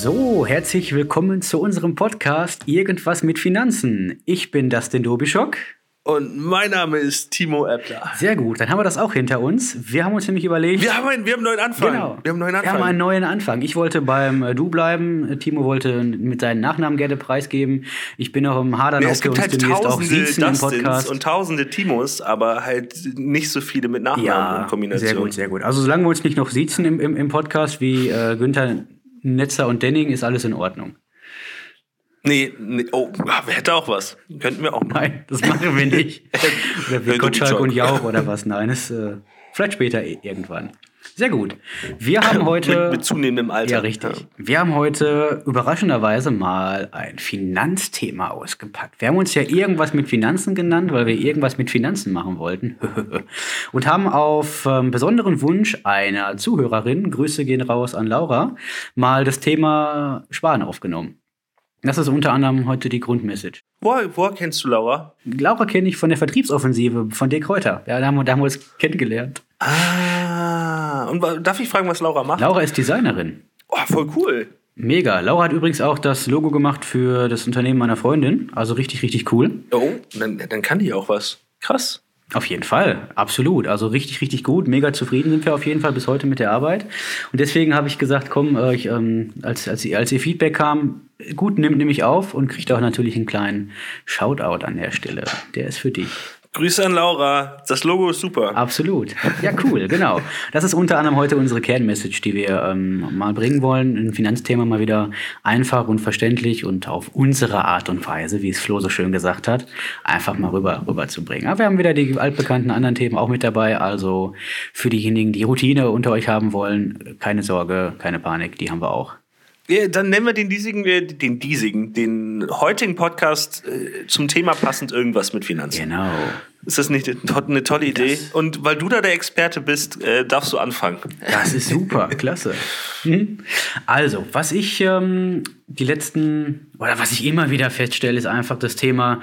So, herzlich willkommen zu unserem Podcast Irgendwas mit Finanzen. Ich bin Dustin Dobischock. Und mein Name ist Timo Eppler. Sehr gut, dann haben wir das auch hinter uns. Wir haben uns nämlich überlegt. Wir haben einen, wir haben einen neuen Anfang. Genau. Wir haben einen neuen Anfang. Wir haben einen neuen Anfang. Ich wollte beim äh, Du bleiben. Timo wollte mit seinen Nachnamen gerne preisgeben. Ich bin auch im Hadern, Nee, es wir gibt uns halt tausende Dustins Podcast. und tausende Timos, aber halt nicht so viele mit Nachnamen Ja, in Kombination. sehr gut, sehr gut. Also solange wir uns nicht noch siezen im, im, im Podcast wie äh, Günther Netzer und Denning, ist alles in Ordnung. Nee, nee, oh, wer hätte auch was? Könnten wir auch machen. Nein, das machen wir nicht. oder Hört Gottschalk und Jauch oder was. Nein, das, äh, vielleicht später i- irgendwann. Sehr gut. Wir haben heute. Mit, mit zunehmendem Alter. ja, richtig. Wir haben heute überraschenderweise mal ein Finanzthema ausgepackt. Wir haben uns ja irgendwas mit Finanzen genannt, weil wir irgendwas mit Finanzen machen wollten. Und haben auf ähm, besonderen Wunsch einer Zuhörerin, Grüße gehen raus an Laura, mal das Thema Sparen aufgenommen. Das ist unter anderem heute die Grundmessage. Woher, woher kennst du Laura? Laura kenne ich von der Vertriebsoffensive von Dirk Kräuter. Ja, da haben wir, uns kennengelernt. Ah, und darf ich fragen, was Laura macht? Laura ist Designerin. Oh, voll cool. Mega. Laura hat übrigens auch das Logo gemacht für das Unternehmen meiner Freundin. Also richtig, richtig cool. Oh, dann, dann kann die auch was. Krass. Auf jeden Fall, absolut. Also richtig, richtig gut. Mega zufrieden sind wir auf jeden Fall bis heute mit der Arbeit. Und deswegen habe ich gesagt, komm, äh, ich, ähm, als, als, als ihr Feedback kam, gut, nimmt nämlich auf und kriegt auch natürlich einen kleinen Shoutout an der Stelle. Der ist für dich. Grüße an Laura. Das Logo ist super. Absolut. Ja, cool, genau. Das ist unter anderem heute unsere Kernmessage, die wir ähm, mal bringen wollen. Ein Finanzthema mal wieder einfach und verständlich und auf unsere Art und Weise, wie es Flo so schön gesagt hat, einfach mal rüber, rüber zu bringen. Aber wir haben wieder die altbekannten anderen Themen auch mit dabei. Also für diejenigen, die Routine unter euch haben wollen, keine Sorge, keine Panik, die haben wir auch. Dann nennen wir den diesigen, äh, den diesigen, den heutigen Podcast äh, zum Thema passend irgendwas mit Finanzen. Genau. Ist das nicht eine to- eine tolle Idee? Und weil du da der Experte bist, äh, darfst du anfangen. Das ist super, klasse. Mhm. Also, was ich ähm, die letzten, oder was ich immer wieder feststelle, ist einfach das Thema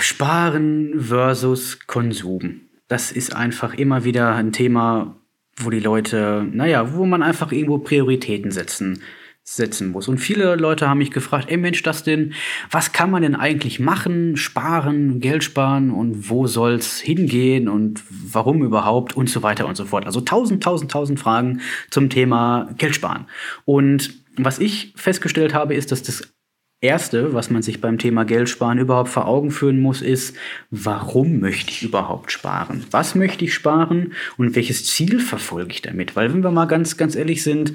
Sparen versus Konsum. Das ist einfach immer wieder ein Thema, wo die Leute, naja, wo man einfach irgendwo Prioritäten setzen setzen muss. Und viele Leute haben mich gefragt, ey Mensch, das denn, was kann man denn eigentlich machen, sparen, Geld sparen und wo soll's hingehen und warum überhaupt und so weiter und so fort. Also tausend, tausend, tausend Fragen zum Thema Geld sparen. Und was ich festgestellt habe, ist, dass das Erste, was man sich beim Thema Geld sparen überhaupt vor Augen führen muss, ist, warum möchte ich überhaupt sparen? Was möchte ich sparen und welches Ziel verfolge ich damit? Weil wenn wir mal ganz, ganz ehrlich sind,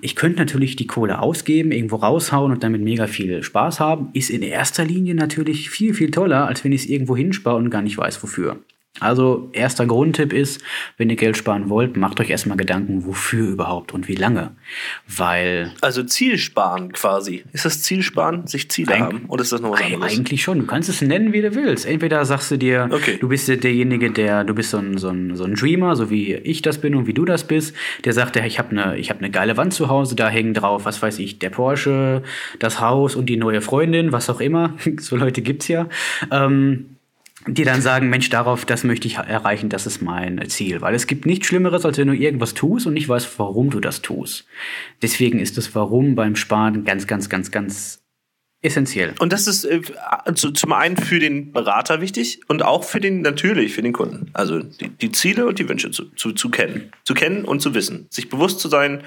ich könnte natürlich die Kohle ausgeben, irgendwo raushauen und damit mega viel Spaß haben. Ist in erster Linie natürlich viel, viel toller, als wenn ich es irgendwo hinspare und gar nicht weiß, wofür. Also, erster Grundtipp ist, wenn ihr Geld sparen wollt, macht euch erstmal Gedanken, wofür überhaupt und wie lange. Weil Also Zielsparen quasi. Ist das Zielsparen, sich Ziele Eig- haben? Oder ist das noch was anderes? Eigentlich schon. Du kannst es nennen, wie du willst. Entweder sagst du dir, Okay. du bist der- derjenige, der, du bist so ein, so, ein, so ein Dreamer, so wie ich das bin und wie du das bist, der sagt, ich habe eine hab ne geile Wand zu Hause, da hängen drauf, was weiß ich, der Porsche, das Haus und die neue Freundin, was auch immer. so Leute gibt's ja. Ähm, die dann sagen, Mensch, darauf, das möchte ich erreichen, das ist mein Ziel. Weil es gibt nichts Schlimmeres, als wenn du irgendwas tust und nicht weißt, warum du das tust. Deswegen ist das Warum beim Sparen ganz, ganz, ganz, ganz essentiell. Und das ist äh, zu, zum einen für den Berater wichtig und auch für den, natürlich für den Kunden. Also die, die Ziele und die Wünsche zu, zu, zu kennen. Zu kennen und zu wissen. Sich bewusst zu sein,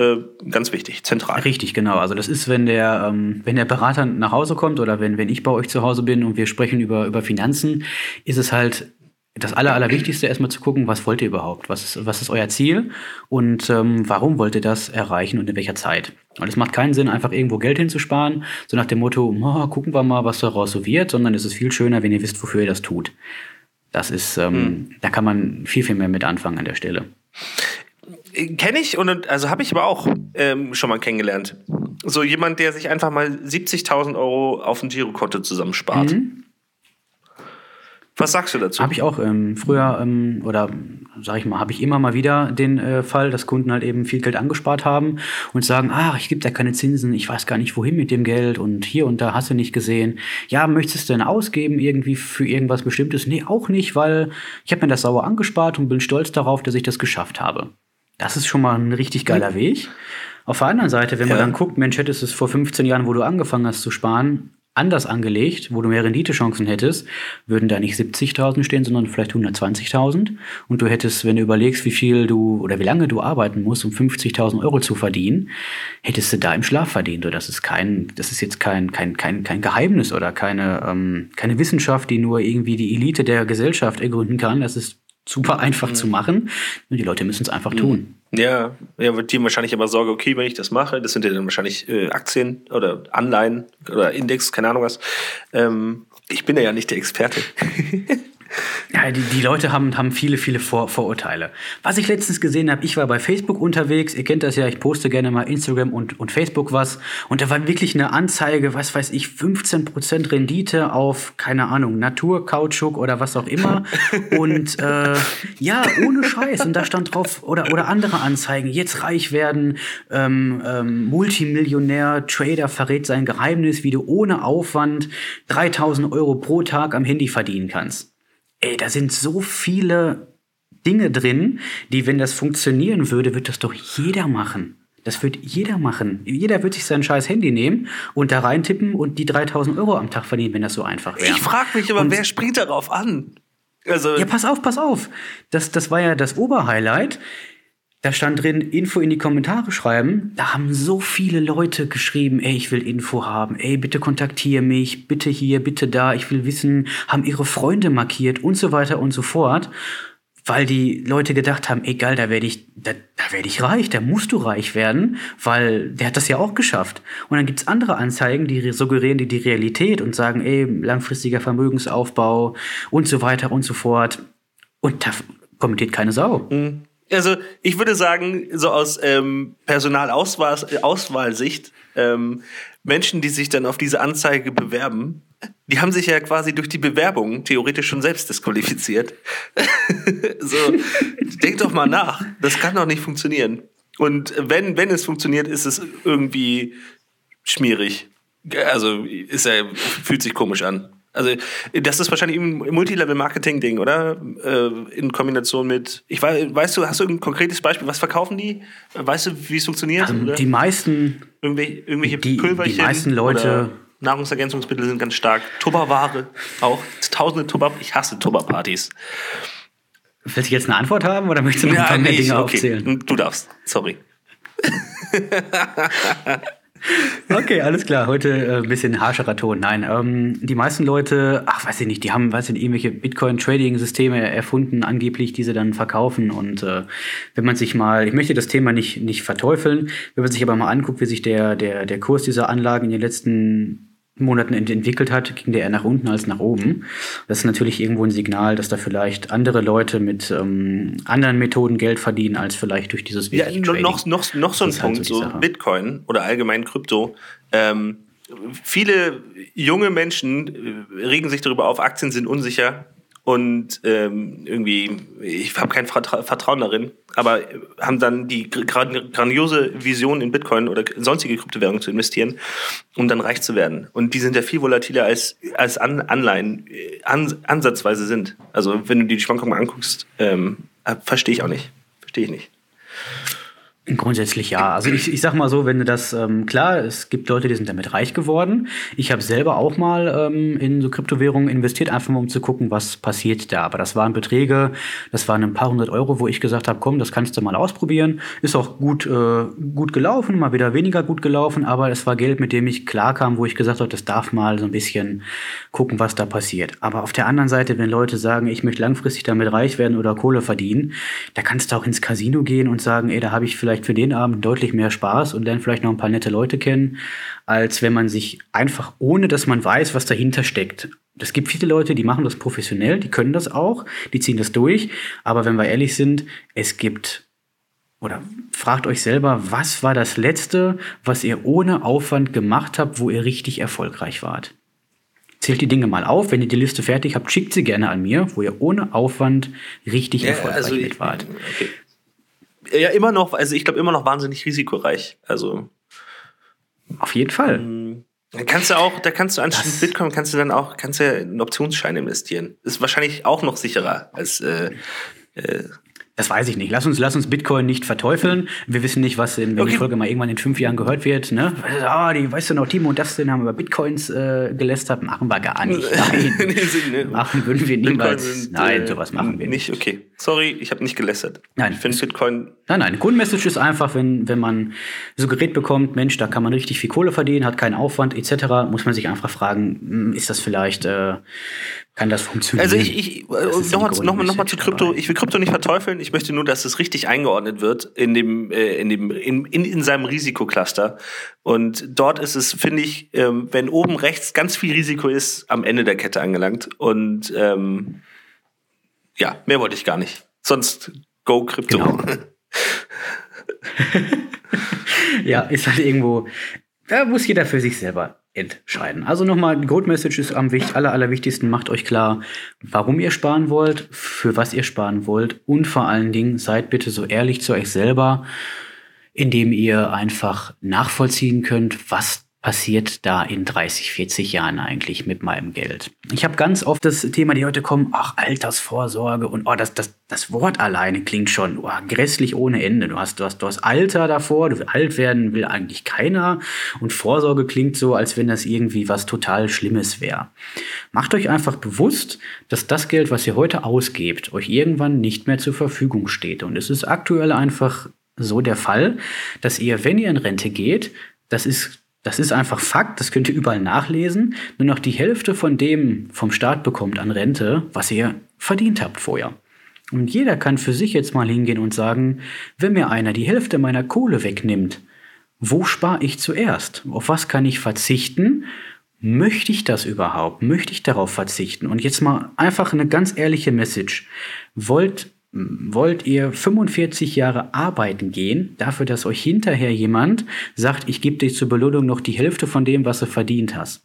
äh, ganz wichtig, zentral. Richtig, genau. Also das ist, wenn der, ähm, wenn der Berater nach Hause kommt oder wenn, wenn ich bei euch zu Hause bin und wir sprechen über, über Finanzen, ist es halt das Aller, Allerwichtigste, erstmal zu gucken, was wollt ihr überhaupt? Was ist, was ist euer Ziel? Und ähm, warum wollt ihr das erreichen und in welcher Zeit? Und es macht keinen Sinn, einfach irgendwo Geld hinzusparen, so nach dem Motto, "Oh, gucken wir mal, was daraus so wird, sondern es ist viel schöner, wenn ihr wisst, wofür ihr das tut. Das ist, ähm, da kann man viel, viel mehr mit anfangen an der Stelle. Kenne ich und also habe ich aber auch ähm, schon mal kennengelernt. So jemand, der sich einfach mal 70.000 Euro auf ein Girokonto zusammenspart. Was sagst du dazu? Habe ich auch ähm, früher ähm, oder sage ich mal, habe ich immer mal wieder den äh, Fall, dass Kunden halt eben viel Geld angespart haben und sagen, ach, ich gebe da keine Zinsen, ich weiß gar nicht wohin mit dem Geld und hier und da hast du nicht gesehen. Ja, möchtest du denn ausgeben irgendwie für irgendwas Bestimmtes? Nee, auch nicht, weil ich habe mir das sauer angespart und bin stolz darauf, dass ich das geschafft habe. Das ist schon mal ein richtig geiler Weg. Auf der anderen Seite, wenn man dann guckt, Mensch, hättest du es vor 15 Jahren, wo du angefangen hast zu sparen, anders angelegt, wo du mehr Renditechancen hättest, würden da nicht 70.000 stehen, sondern vielleicht 120.000. Und du hättest, wenn du überlegst, wie viel du oder wie lange du arbeiten musst, um 50.000 Euro zu verdienen, hättest du da im Schlaf verdient. Und das ist kein, das ist jetzt kein, kein, kein, kein Geheimnis oder keine, ähm, keine Wissenschaft, die nur irgendwie die Elite der Gesellschaft ergründen kann. Das ist super einfach mhm. zu machen. Und die Leute müssen es einfach mhm. tun. Ja, ja, wird dir wahrscheinlich aber Sorge, okay, wenn ich das mache, das sind ja dann wahrscheinlich äh, Aktien oder Anleihen oder Index, keine Ahnung was. Ähm, ich bin ja nicht der Experte. Ja, die, die Leute haben, haben viele, viele Vor Vorurteile. Was ich letztens gesehen habe, ich war bei Facebook unterwegs, ihr kennt das ja, ich poste gerne mal Instagram und, und Facebook was. Und da war wirklich eine Anzeige, was weiß ich, 15% Rendite auf, keine Ahnung, Naturkautschuk oder was auch immer. Und äh, ja, ohne Scheiß. Und da stand drauf, oder, oder andere Anzeigen, jetzt reich werden, ähm, ähm, Multimillionär, Trader verrät sein Geheimnis, wie du ohne Aufwand 3000 Euro pro Tag am Handy verdienen kannst ey, da sind so viele Dinge drin, die, wenn das funktionieren würde, wird das doch jeder machen. Das wird jeder machen. Jeder wird sich sein scheiß Handy nehmen und da reintippen und die 3000 Euro am Tag verdienen, wenn das so einfach wäre. Ich frage mich aber, und, wer springt darauf an? Also ja, pass auf, pass auf. Das, das war ja das Oberhighlight. Da stand drin, Info in die Kommentare schreiben. Da haben so viele Leute geschrieben, ey, ich will Info haben, ey, bitte kontaktiere mich, bitte hier, bitte da, ich will wissen, haben ihre Freunde markiert und so weiter und so fort. Weil die Leute gedacht haben, egal, da werde ich, da, da werde ich reich, da musst du reich werden, weil der hat das ja auch geschafft. Und dann gibt's andere Anzeigen, die suggerieren dir die Realität und sagen, ey, langfristiger Vermögensaufbau und so weiter und so fort. Und da kommentiert keine Sau. Mhm also ich würde sagen, so aus ähm, Personalauswahlsicht, ähm, Menschen, die sich dann auf diese Anzeige bewerben, die haben sich ja quasi durch die Bewerbung theoretisch schon selbst disqualifiziert. so, denk doch mal nach. Das kann doch nicht funktionieren. Und wenn, wenn es funktioniert, ist es irgendwie schmierig. Also ist er, fühlt sich komisch an. Also das ist wahrscheinlich ein Multilevel-Marketing-Ding, oder? Äh, in Kombination mit, ich weiß, weißt du, hast du ein konkretes Beispiel? Was verkaufen die? Weißt du, wie es funktioniert? Also die meisten, irgendwelche, irgendwelche die, Pulverchen, die meisten Leute, Nahrungsergänzungsmittel sind ganz stark. Tupperware auch, tausende Tupper. Ich hasse Tupperpartys. Willst du jetzt eine Antwort haben oder möchtest du mir ja, ein paar mehr Dinge okay. aufzählen? Du darfst. Sorry. Okay, alles klar. Heute äh, ein bisschen harscherer Ton. Nein, ähm, die meisten Leute, ach, weiß ich nicht, die haben, weiß ich nicht, irgendwelche Bitcoin-Trading-Systeme erfunden, angeblich, die sie dann verkaufen. Und äh, wenn man sich mal, ich möchte das Thema nicht, nicht verteufeln, wenn man sich aber mal anguckt, wie sich der, der, der Kurs dieser Anlagen in den letzten Monaten entwickelt hat, ging der eher nach unten als nach oben. Das ist natürlich irgendwo ein Signal, dass da vielleicht andere Leute mit ähm, anderen Methoden Geld verdienen, als vielleicht durch dieses ja, noch, noch, noch so ein Punkt, halt so, so Bitcoin oder allgemein Krypto. Ähm, viele junge Menschen äh, regen sich darüber auf, Aktien sind unsicher, und ähm, irgendwie, ich habe kein Vertrauen darin, aber haben dann die grandiose Vision in Bitcoin oder sonstige Kryptowährungen zu investieren, um dann reich zu werden. Und die sind ja viel volatiler als, als An Anleihen äh, an, ansatzweise sind. Also wenn du die Schwankungen anguckst, ähm, äh, verstehe ich auch nicht. Verstehe ich nicht. Grundsätzlich ja. Also ich, ich sag mal so, wenn du das, ähm, klar, es gibt Leute, die sind damit reich geworden. Ich habe selber auch mal ähm, in so Kryptowährungen investiert, einfach mal um zu gucken, was passiert da. Aber das waren Beträge, das waren ein paar hundert Euro, wo ich gesagt habe, komm, das kannst du mal ausprobieren. Ist auch gut, äh, gut gelaufen, mal wieder weniger gut gelaufen, aber es war Geld, mit dem ich klarkam, wo ich gesagt habe, das darf mal so ein bisschen gucken, was da passiert. Aber auf der anderen Seite, wenn Leute sagen, ich möchte langfristig damit reich werden oder Kohle verdienen, da kannst du auch ins Casino gehen und sagen, ey, da habe ich vielleicht vielleicht für den Abend deutlich mehr Spaß und lernt vielleicht noch ein paar nette Leute kennen, als wenn man sich einfach, ohne dass man weiß, was dahinter steckt. Es gibt viele Leute, die machen das professionell, die können das auch, die ziehen das durch. Aber wenn wir ehrlich sind, es gibt oder fragt euch selber, was war das Letzte, was ihr ohne Aufwand gemacht habt, wo ihr richtig erfolgreich wart? Zählt die Dinge mal auf. Wenn ihr die Liste fertig habt, schickt sie gerne an mir, wo ihr ohne Aufwand richtig ja, erfolgreich also ich, wart. Okay ja immer noch, also ich glaube immer noch wahnsinnig risikoreich. Also auf jeden Fall. Ähm, da kannst du auch, da kannst du anstatt Bitcoin kannst du dann auch, kannst du ja in Optionsscheine investieren. Ist wahrscheinlich auch noch sicherer als äh, äh, Das weiß ich nicht. Lass uns, lass uns Bitcoin nicht verteufeln. Wir wissen nicht, was in, wenn okay. die Folge mal irgendwann in fünf Jahren gehört wird. Ne? Ah, die, weißt du noch, Timo und Dustin haben über Bitcoins äh, gelästert. Machen wir gar nicht. Nein. machen würden wir niemals. Sind, nein, äh, sowas machen wir nicht. Nicht, okay. Sorry, ich habe nicht gelästert. Nein. Ich finde Bitcoin. Nein, nein. Grundmessage ist einfach, wenn, wenn man so Gerät bekommt, Mensch, da kann man richtig viel Kohle verdienen, hat keinen Aufwand etc., muss man sich einfach fragen, hm, ist das vielleicht äh, kann das funktionieren. Also ich, ich nochmal noch mal, noch mal zu Krypto, ich will Krypto nicht verteufeln, ich möchte nur, dass es richtig eingeordnet wird in dem, äh, in dem, in, in, in seinem Risikocluster. Und dort ist es, finde ich, ähm, wenn oben rechts ganz viel Risiko ist, am Ende der Kette angelangt. Und ähm, ja, mehr wollte ich gar nicht. Sonst go Krypto. Genau. ja, ist halt irgendwo, da muss jeder für sich selber entscheiden. Also nochmal, Gold Message ist am wichtig, aller, allerwichtigsten. Macht euch klar, warum ihr sparen wollt, für was ihr sparen wollt und vor allen Dingen seid bitte so ehrlich zu euch selber, indem ihr einfach nachvollziehen könnt, was passiert da in 30, 40 Jahren eigentlich mit meinem Geld? Ich habe ganz oft das Thema, die heute kommen, ach, Altersvorsorge und oh, das, das, das Wort alleine klingt schon oh, grässlich ohne Ende. Du hast, du, hast, du hast Alter davor, du alt werden will eigentlich keiner und Vorsorge klingt so, als wenn das irgendwie was total Schlimmes wäre. Macht euch einfach bewusst, dass das Geld, was ihr heute ausgebt, euch irgendwann nicht mehr zur Verfügung steht. Und es ist aktuell einfach so der Fall, dass ihr, wenn ihr in Rente geht, das ist das ist einfach Fakt, das könnt ihr überall nachlesen. Nur noch die Hälfte von dem vom Staat bekommt an Rente, was ihr verdient habt vorher. Und jeder kann für sich jetzt mal hingehen und sagen, wenn mir einer die Hälfte meiner Kohle wegnimmt, wo spare ich zuerst? Auf was kann ich verzichten? Möchte ich das überhaupt? Möchte ich darauf verzichten? Und jetzt mal einfach eine ganz ehrliche Message. Wollt wollt ihr 45 Jahre arbeiten gehen, dafür, dass euch hinterher jemand sagt, ich gebe dir zur Belohnung noch die Hälfte von dem, was du verdient hast?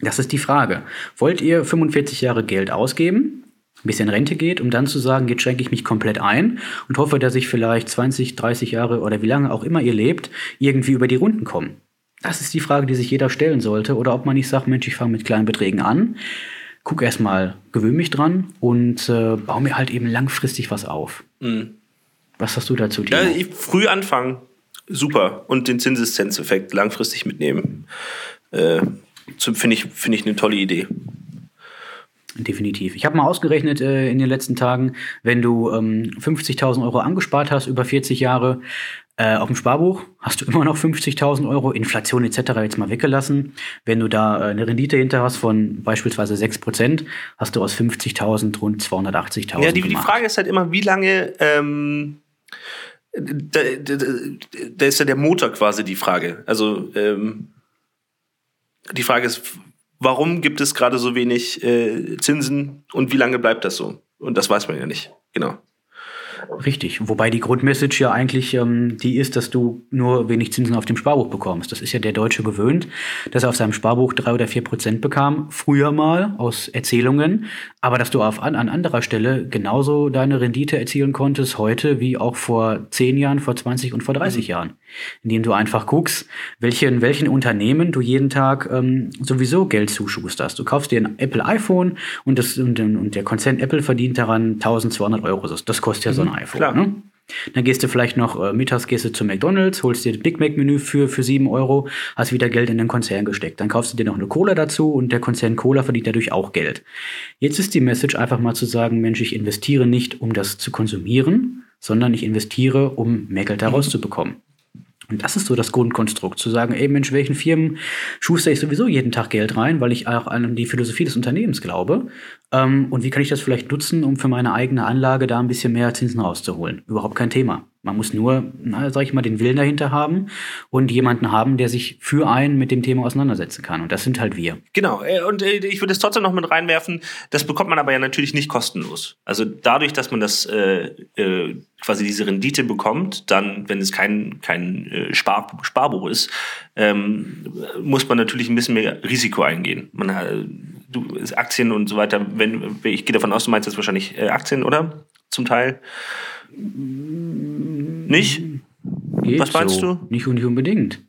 Das ist die Frage. Wollt ihr 45 Jahre Geld ausgeben, bis ihr in Rente geht, um dann zu sagen, jetzt schränke ich mich komplett ein und hoffe, dass ich vielleicht 20, 30 Jahre oder wie lange auch immer ihr lebt, irgendwie über die Runden komme? Das ist die Frage, die sich jeder stellen sollte. Oder ob man nicht sagt, Mensch, ich fange mit kleinen Beträgen an guck erstmal, gewöhne mich dran und äh, baue mir halt eben langfristig was auf. Mhm. Was hast du dazu, Timo? Ja, früh anfangen, super. Und den Zinseszenzeffekt langfristig mitnehmen. Äh, Finde ich, find ich eine tolle Idee. Definitiv. Ich habe mal ausgerechnet äh, in den letzten Tagen, wenn du ähm, 50.000 Euro angespart hast über 40 Jahre, äh, auf dem Sparbuch hast du immer noch 50.000 Euro, Inflation etc. jetzt mal weggelassen. Wenn du da äh, eine Rendite hinter hast von beispielsweise 6%, hast du aus 50.000 rund 280.000 Ja, die, die, Frage ist halt immer, wie lange... Ähm da, da, da, ist ja der Motor quasi die Frage. Also ähm, die Frage ist, warum gibt es gerade so wenig äh, Zinsen und wie lange bleibt das so? Und das weiß man ja nicht. Genau. Richtig. Wobei die Grundmessage ja eigentlich ähm, die ist, dass du nur wenig Zinsen auf dem Sparbuch bekommst. Das ist ja der Deutsche gewöhnt, dass er auf seinem Sparbuch drei oder vier Prozent bekam, früher mal aus Erzählungen, aber dass du auf, an, an anderer Stelle genauso deine Rendite erzielen konntest heute wie auch vor zehn Jahren, vor 20 und vor 30 mhm. Jahren. Indem du einfach guckst, welchen, welchen Unternehmen du jeden Tag ähm, sowieso Geld zuschusterst. Du kaufst dir ein Apple iPhone und, das, und, und der Konzern Apple verdient daran 1200 Euro. Das, das kostet ja so ein iPhone. Klar. Ne? Dann gehst du vielleicht noch äh, mittags gehst du zu McDonalds, holst dir das Big Mac Menü für, für 7 Euro, hast wieder Geld in den Konzern gesteckt. Dann kaufst du dir noch eine Cola dazu und der Konzern Cola verdient dadurch auch Geld. Jetzt ist die Message einfach mal zu sagen, Mensch, ich investiere nicht, um das zu konsumieren, sondern ich investiere, um mehr Geld daraus mhm. zu bekommen. Und das ist so das Grundkonstrukt, zu sagen, ey Mensch, welchen Firmen schuster ich sowieso jeden Tag Geld rein, weil ich auch an die Philosophie des Unternehmens glaube. Ähm, und wie kann ich das vielleicht nutzen, um für meine eigene Anlage da ein bisschen mehr Zinsen rauszuholen? Überhaupt kein Thema. Man muss nur, na, sag ich mal, den Willen dahinter haben und jemanden haben, der sich für einen mit dem Thema auseinandersetzen kann. Und das sind halt wir. Genau. Äh, und äh, ich würde es trotzdem noch mit reinwerfen. Das bekommt man aber ja natürlich nicht kostenlos. Also dadurch, dass man das äh, äh, quasi diese Rendite bekommt, dann, wenn es kein, kein äh, Spar, Sparbuch ist, ähm, muss man natürlich ein bisschen mehr Risiko eingehen. Man hat, du, Aktien und so weiter, wenn, ich gehe davon aus, du meinst jetzt wahrscheinlich äh, Aktien, oder? Zum Teil. Nicht? Geht Was meinst so. du? Nicht, nicht unbedingt.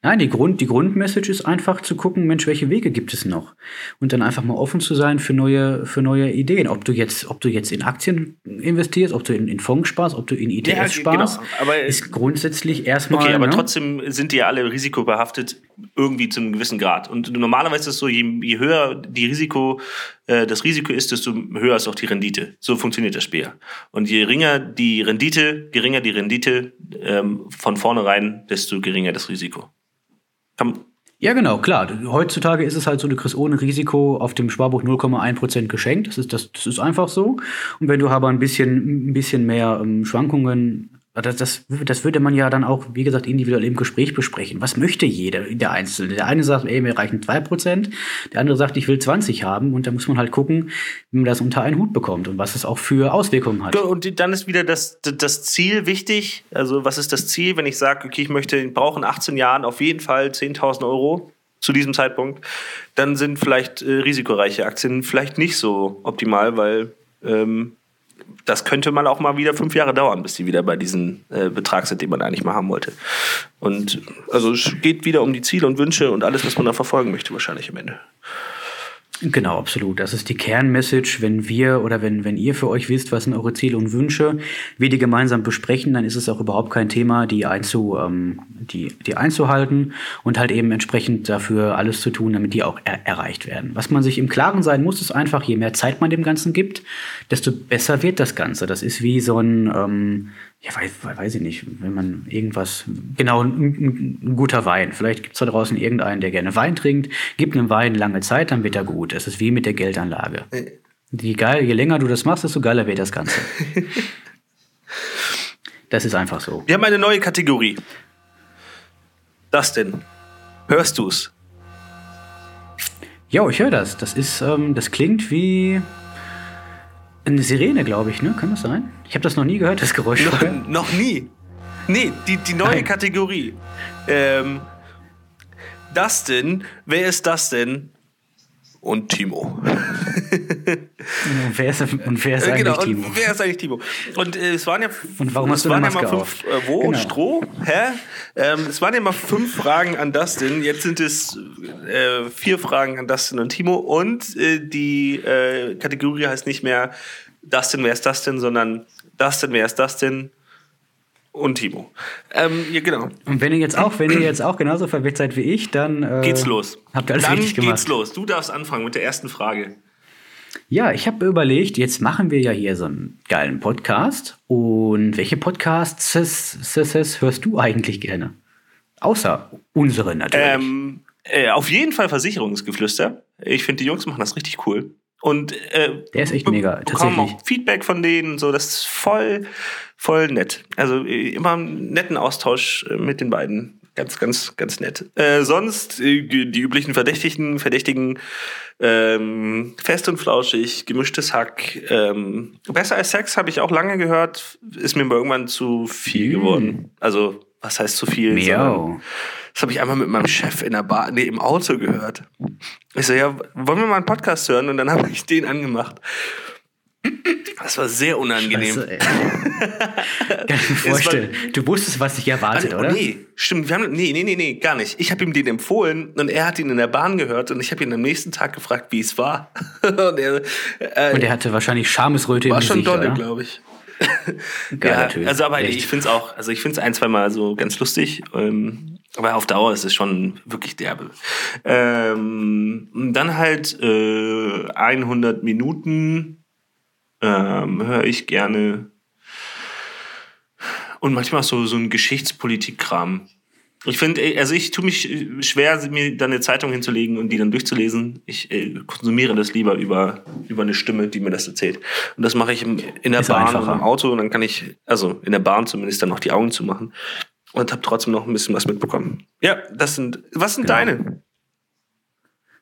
Nein, die, Grund, die Grundmessage ist einfach zu gucken, Mensch, welche Wege gibt es noch? Und dann einfach mal offen zu sein für neue, für neue Ideen. Ob du jetzt, ob du jetzt in Aktien investierst, ob du in, in Fonds sparst, ob du in ETFs ja, sparst, genau. aber, ist grundsätzlich erstmal. Okay, aber ne? trotzdem sind die ja alle risikobehaftet, irgendwie zu einem gewissen Grad. Und normalerweise ist es so, je, je höher die Risiko, äh, das Risiko ist, desto höher ist auch die Rendite. So funktioniert das Spiel. Und je geringer die Rendite, geringer die Rendite ähm, von vornherein, desto geringer das Risiko. Kann ja, genau, klar. Heutzutage ist es halt so, du kriegst ohne Risiko auf dem Sparbuch 0,1% geschenkt. Das ist, das, das ist einfach so. Und wenn du aber ein bisschen, ein bisschen mehr ähm, Schwankungen das, das, würde man ja dann auch, wie gesagt, individuell im Gespräch besprechen. Was möchte jeder, der Einzelne? Der eine sagt, ey, mir reichen 2%, der andere sagt, ich will 20 haben und da muss man halt gucken, wie man das unter einen Hut bekommt und was es auch für Auswirkungen hat. Und dann ist wieder das, das Ziel wichtig. Also, was ist das Ziel, wenn ich sage, okay, ich möchte, brauche in 18 Jahren auf jeden Fall 10.000 Euro zu diesem Zeitpunkt, dann sind vielleicht äh, risikoreiche Aktien vielleicht nicht so optimal, weil ähm, das könnte mal auch mal wieder fünf Jahre dauern, bis die wieder bei diesem äh, Betrag sind, den man eigentlich mal haben wollte. Und also es geht wieder um die Ziele und Wünsche und alles, was man da verfolgen möchte, wahrscheinlich am Ende. Genau, absolut. Das ist die Kernmessage. Wenn wir oder wenn, wenn ihr für euch wisst, was sind eure Ziele und Wünsche, wir die gemeinsam besprechen, dann ist es auch überhaupt kein Thema, die, einzu, ähm, die, die einzuhalten und halt eben entsprechend dafür alles zu tun, damit die auch er erreicht werden. Was man sich im Klaren sein muss, ist einfach, je mehr Zeit man dem Ganzen gibt, desto besser wird das Ganze. Das ist wie so ein, ähm, ja, weiß, weiß ich nicht, wenn man irgendwas, genau, ein, ein guter Wein. Vielleicht gibt es da draußen irgendeinen, der gerne Wein trinkt, gibt einem Wein lange Zeit, dann wird er gut. Es ist wie mit der Geldanlage. Je, geil, je länger du das machst, desto geiler wird das Ganze. das ist einfach so. Wir haben eine neue Kategorie. Das denn? Hörst du's? Ja, ich höre das. Das ist, ähm, das klingt wie eine Sirene, glaube ich, ne? Kann das sein? Ich habe das noch nie gehört, das Geräusch. Noch, noch nie. Nee, die, die neue Nein. Kategorie. Ähm, Dustin, wer ist das denn? Und Timo. und wer ist, und wer ist äh, genau, eigentlich Timo? Und wer ist eigentlich Timo? Und äh, es waren ja, und warum hast du waren ja mal fünf, äh, wo? Genau. Stroh? Hä? Ähm, es waren ja mal fünf Fragen an Dustin. Jetzt sind es äh, vier Fragen an Dustin und Timo. Und äh, die äh, Kategorie heißt nicht mehr Dustin, wer ist das denn, sondern Dustin, wer ist das denn? Und Timo. Ähm, ja, genau. Und wenn ihr jetzt auch, wenn ihr jetzt auch genauso verwirrt seid wie ich, dann äh, geht's los. Habt ihr alles dann richtig gemacht. geht's los. Du darfst anfangen mit der ersten Frage. Ja, ich habe überlegt, jetzt machen wir ja hier so einen geilen Podcast. Und welche Podcasts hörst du eigentlich gerne? Außer unsere natürlich. Ähm, äh, auf jeden Fall Versicherungsgeflüster. Ich finde, die Jungs machen das richtig cool. Und äh, der ist echt mega. Bekommen auch Feedback von denen, so das ist voll, voll nett. Also äh, immer einen netten Austausch äh, mit den beiden. Ganz, ganz, ganz nett. Äh, sonst äh, die üblichen Verdächtigen, Verdächtigen, ähm, fest und flauschig, gemischtes Hack. Ähm, besser als Sex habe ich auch lange gehört, ist mir irgendwann zu viel hm. geworden. Also was heißt zu viel? Miau. Das habe ich einmal mit meinem Chef in der Bar, nee, im Auto gehört. Ich so, ja, wollen wir mal einen Podcast hören? Und dann habe ich den angemacht. Das war sehr unangenehm. Scheiße, Kann ich mir vorstellen. Du wusstest, was dich erwartet, oh, oder? Nee, stimmt. Wir haben, nee, nee, nee, nee, gar nicht. Ich habe ihm den empfohlen und er hat ihn in der Bahn gehört und ich habe ihn am nächsten Tag gefragt, wie es war. und, er, äh, und er hatte wahrscheinlich Schamesröte war im Gesicht, War schon dolle, glaube ich. ja, also aber Echt? ich finde es auch, also ich finde es ein, zwei Mal so ganz lustig. Ähm, aber auf Dauer ist es schon wirklich derbe. Ähm, dann halt äh, 100 Minuten ähm, höre ich gerne. Und manchmal so, so ein Geschichtspolitik-Kram. Ich finde, also ich tue mich schwer, mir dann eine Zeitung hinzulegen und die dann durchzulesen. Ich äh, konsumiere das lieber über, über eine Stimme, die mir das erzählt. Und das mache ich im, in der Ist Bahn einfacher. oder im Auto und dann kann ich, also in der Bahn zumindest dann noch die Augen zu machen und habe trotzdem noch ein bisschen was mitbekommen. Ja, das sind. Was sind genau. deine?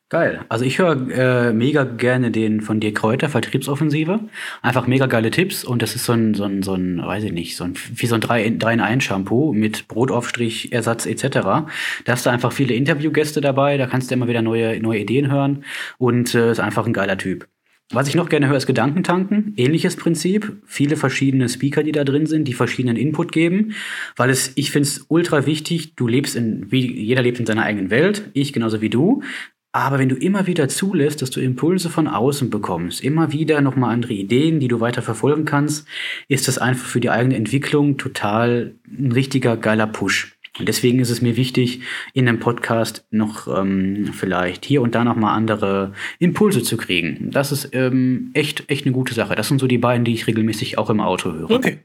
Geil. Also ich höre äh, mega gerne den von dir Kräuter, Vertriebsoffensive. Einfach mega geile Tipps und das ist so ein, so ein, so ein weiß ich nicht, so ein, wie so ein 3-in-1-Shampoo mit Brotaufstrich, Ersatz etc. Da hast du einfach viele Interviewgäste dabei, da kannst du immer wieder neue, neue Ideen hören und äh, ist einfach ein geiler Typ. Was ich noch gerne höre, ist Gedankentanken. Ähnliches Prinzip. Viele verschiedene Speaker, die da drin sind, die verschiedenen Input geben. Weil es, ich finde es ultra wichtig, du lebst in, wie jeder lebt in seiner eigenen Welt, ich genauso wie du. Aber wenn du immer wieder zulässt, dass du Impulse von außen bekommst, immer wieder nochmal andere Ideen, die du weiter verfolgen kannst, ist das einfach für die eigene Entwicklung total ein richtiger geiler Push. Und deswegen ist es mir wichtig, in einem Podcast noch ähm, vielleicht hier und da nochmal andere Impulse zu kriegen. Das ist ähm, echt, echt eine gute Sache. Das sind so die beiden, die ich regelmäßig auch im Auto höre. Okay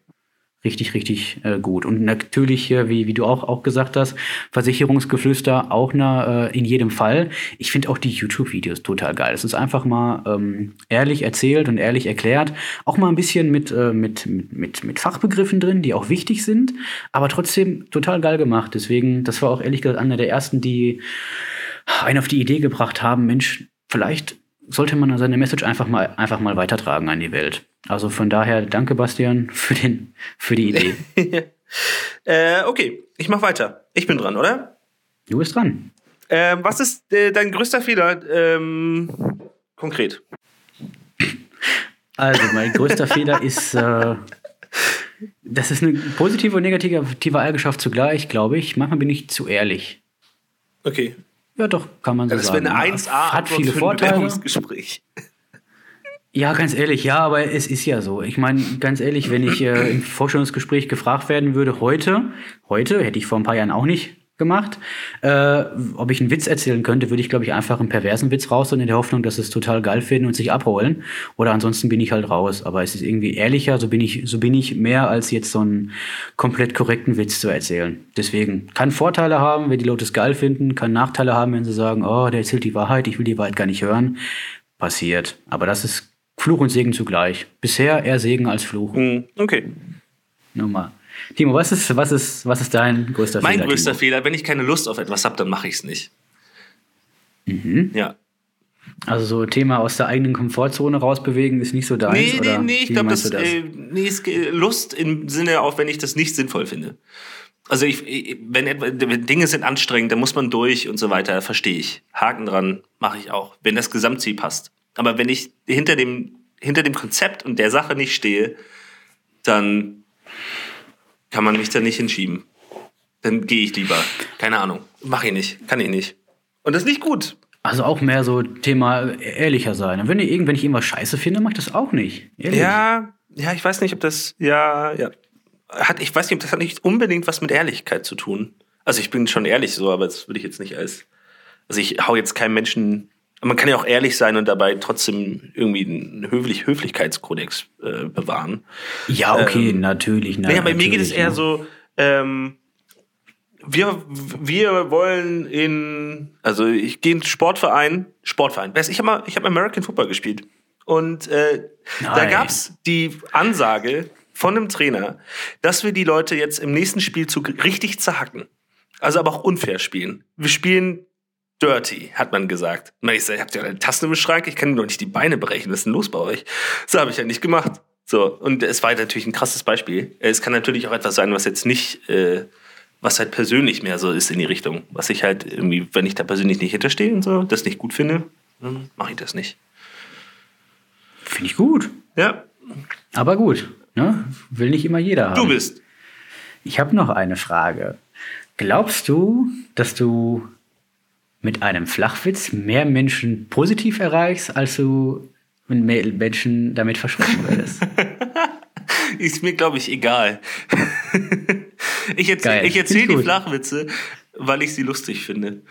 richtig, richtig äh, gut. Und natürlich, äh, wie, wie du auch, auch gesagt hast, Versicherungsgeflüster auch na, äh, in jedem Fall. Ich finde auch die YouTube-Videos total geil. Es ist einfach mal ähm, ehrlich erzählt und ehrlich erklärt. Auch mal ein bisschen mit, äh, mit, mit, mit Fachbegriffen drin, die auch wichtig sind, aber trotzdem total geil gemacht. Deswegen, das war auch ehrlich gesagt einer der ersten, die einen auf die Idee gebracht haben, Mensch, vielleicht sollte man seine Message einfach mal, einfach mal weitertragen an die Welt. Also von daher danke, Bastian, für, den, für die Idee. äh, okay, ich mach weiter. Ich bin dran, oder? Du bist dran. Ähm, was ist äh, dein größter Fehler ähm, konkret? Also, mein größter Fehler ist, äh, das ist eine positive und negative Eigenschaft zugleich, glaube ich. Manchmal bin ich zu ehrlich. Okay. Ja, doch, kann man so das sagen. Das wäre eine 1A hat viele Vorteile. Ja, ganz ehrlich, ja, aber es ist ja so. Ich meine, ganz ehrlich, wenn ich äh, im Vorstellungsgespräch gefragt werden würde, heute, heute, hätte ich vor ein paar Jahren auch nicht gemacht, äh, ob ich einen Witz erzählen könnte, würde ich, glaube ich, einfach einen perversen Witz raus und in der Hoffnung, dass es total geil finden und sich abholen. Oder ansonsten bin ich halt raus. Aber es ist irgendwie ehrlicher, so bin ich, so bin ich mehr als jetzt so einen komplett korrekten Witz zu erzählen. Deswegen kann Vorteile haben, wenn die Leute es geil finden, kann Nachteile haben, wenn sie sagen, oh, der erzählt die Wahrheit, ich will die Wahrheit gar nicht hören. Passiert. Aber das ist Fluch und Segen zugleich. Bisher eher Segen als Fluch. Hm, okay. Nummer. Timo, was ist, was ist, was ist dein größter mein Fehler? Mein größter Timo? Fehler, wenn ich keine Lust auf etwas habe, dann mache ich es nicht. Mhm. Ja. Also so Thema aus der eigenen Komfortzone rausbewegen ist nicht so deins? Nee, oder nee, nee, ich glaube, das, das? Äh, nee, ist Lust im Sinne auch, wenn ich das nicht sinnvoll finde. Also ich, wenn, wenn Dinge sind anstrengend, dann muss man durch und so weiter, verstehe ich. Haken dran, mache ich auch, wenn das Gesamtziel passt. Aber wenn ich hinter dem, hinter dem Konzept und der Sache nicht stehe, dann kann man mich da nicht hinschieben. Dann gehe ich lieber. Keine Ahnung. Mache ich nicht. Kann ich nicht. Und das ist nicht gut. Also auch mehr so Thema ehrlicher sein. Wenn ich, wenn ich irgendwas scheiße finde, mache ich das auch nicht. Ehrlich. Ja, ja, ich weiß nicht, ob das, ja, ja. Hat, ich weiß nicht, das hat nicht unbedingt was mit Ehrlichkeit zu tun. Also ich bin schon ehrlich so, aber das würde ich jetzt nicht als, also ich hau jetzt keinem Menschen man kann ja auch ehrlich sein und dabei trotzdem irgendwie einen Höflich Höflichkeitskodex äh, bewahren. Ja, okay, ähm, natürlich. Na, ja, bei mir geht es eher ja. so, ähm, wir, wir wollen in, also ich gehe in Sportverein, Sportverein. Ich habe ich hab American Football gespielt. Und äh, da gab's die Ansage von einem Trainer, dass wir die Leute jetzt im nächsten Spielzug richtig zerhacken. Also aber auch unfair spielen. Wir spielen dirty, hat man gesagt. Und ich sage, habt ihr eine Taste im Schrank? Ich kann doch nicht die Beine brechen. Was ist denn los bei euch? So habe ich ja nicht gemacht. So, und es war natürlich ein krasses Beispiel. Es kann natürlich auch etwas sein, was jetzt nicht, äh, was halt persönlich mehr so ist in die Richtung. Was ich halt irgendwie, wenn ich da persönlich nicht hinterstehe und so, das nicht gut finde, dann mache ich das nicht. Finde ich gut. Ja. Aber gut, ne? Will nicht immer jeder haben. Du bist. Ich habe noch eine Frage. Glaubst du, dass du mit einem Flachwitz mehr Menschen positiv erreichst, als du Menschen damit verschrecken würdest. ist mir, glaube ich, egal. ich erzähle erzähl die gut. Flachwitze, weil ich sie lustig finde.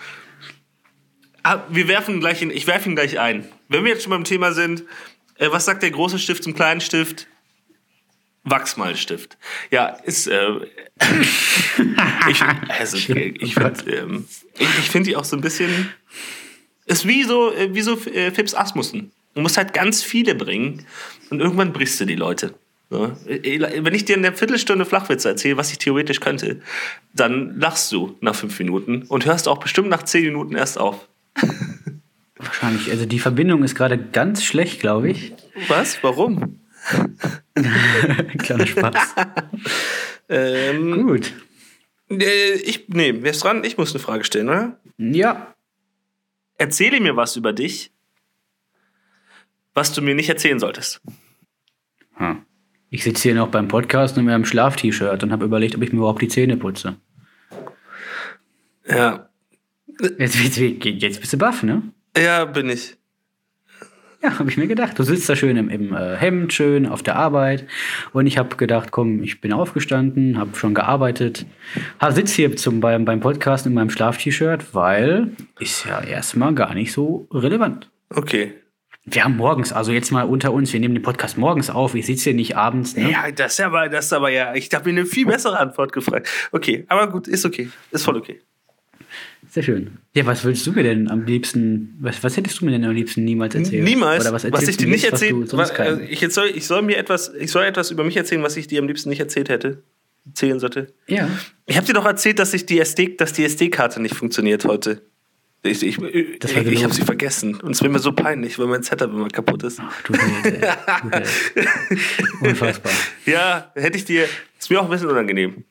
Ah, wir werfen gleich in, ich werfe ihn gleich ein. Wenn wir jetzt schon beim Thema sind, äh, was sagt der große Stift zum kleinen Stift? Wachsmalstift. Ja, ist. Äh, ich also, ich finde ähm, ich, ich find die auch so ein bisschen. Ist wie so, äh, wie so äh, Fips Asmussen. Du musst halt ganz viele bringen und irgendwann brichst du die Leute. Äh, wenn ich dir in der Viertelstunde Flachwitze erzähle, was ich theoretisch könnte, dann lachst du nach fünf Minuten und hörst auch bestimmt nach zehn Minuten erst auf. Wahrscheinlich. Also die Verbindung ist gerade ganz schlecht, glaube ich. Was? Warum? Kleiner Spaß. ähm, Gut. Äh, ich, nee, wer ist dran? Ich muss eine Frage stellen, oder? Ja. Erzähle mir was über dich, was du mir nicht erzählen solltest. Hm. Ich sitze hier noch beim Podcast in meinem Schlaf-T-Shirt und habe überlegt, ob ich mir überhaupt die Zähne putze. Ja. Jetzt, jetzt, jetzt bist du baff, ne? Ja, bin ich. Ja, habe ich mir gedacht. Du sitzt da schön im, im äh, Hemd, schön auf der Arbeit. Und ich habe gedacht, komm, ich bin aufgestanden, habe schon gearbeitet, sitze hier zum, beim, beim Podcast in meinem Schlaf-T-Shirt, weil ist ja erstmal gar nicht so relevant. Okay. Wir haben morgens, also jetzt mal unter uns, wir nehmen den Podcast morgens auf, ich sitze hier nicht abends. Ne? Ja, das ist aber, das ist aber ja, ich habe mir eine viel bessere Antwort gefragt. Okay, aber gut, ist okay. Ist voll okay. Sehr schön. Ja, was würdest du mir denn am liebsten, was, was hättest du mir denn am liebsten niemals erzählt? Niemals. Oder was, was ich dir nicht erzählt, also ich, jetzt soll, ich soll mir etwas, ich soll etwas über mich erzählen, was ich dir am liebsten nicht erzählt hätte, erzählen sollte. Ja. Ich habe dir doch erzählt, dass ich die SD, dass die SD-Karte nicht funktioniert heute. Ich, ich, ich, ich habe sie vergessen. Und es wird mir so peinlich, weil mein Setup immer kaputt ist. Ach, du Held, Unfassbar. Ja, hätte ich dir. Ist mir auch ein bisschen unangenehm.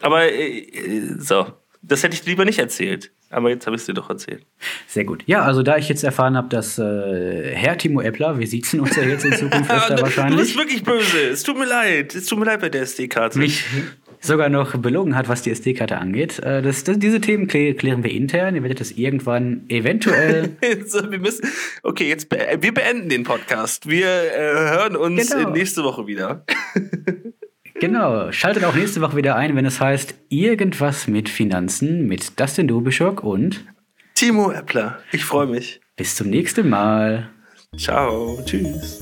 Aber äh, so, das hätte ich dir lieber nicht erzählt. Aber jetzt habe ich es dir doch erzählt. Sehr gut. Ja, also da ich jetzt erfahren habe, dass äh, Herr Timo Eppler, wir sitzen uns ja jetzt in Zukunft öfter wahrscheinlich. Du bist wirklich böse. Es tut mir leid. Es tut mir leid bei der SD-Karte. Mich sogar noch belogen hat, was die SD-Karte angeht. Äh, das, das, diese Themen klären wir intern. Ihr werdet das irgendwann eventuell. so, wir müssen, okay, jetzt be wir beenden den Podcast. Wir äh, hören uns genau. nächste Woche wieder. Genau, schaltet auch nächste Woche wieder ein, wenn es heißt Irgendwas mit Finanzen mit Dustin Dubischok und Timo Eppler. Ich freue mich. Bis zum nächsten Mal. Ciao, tschüss.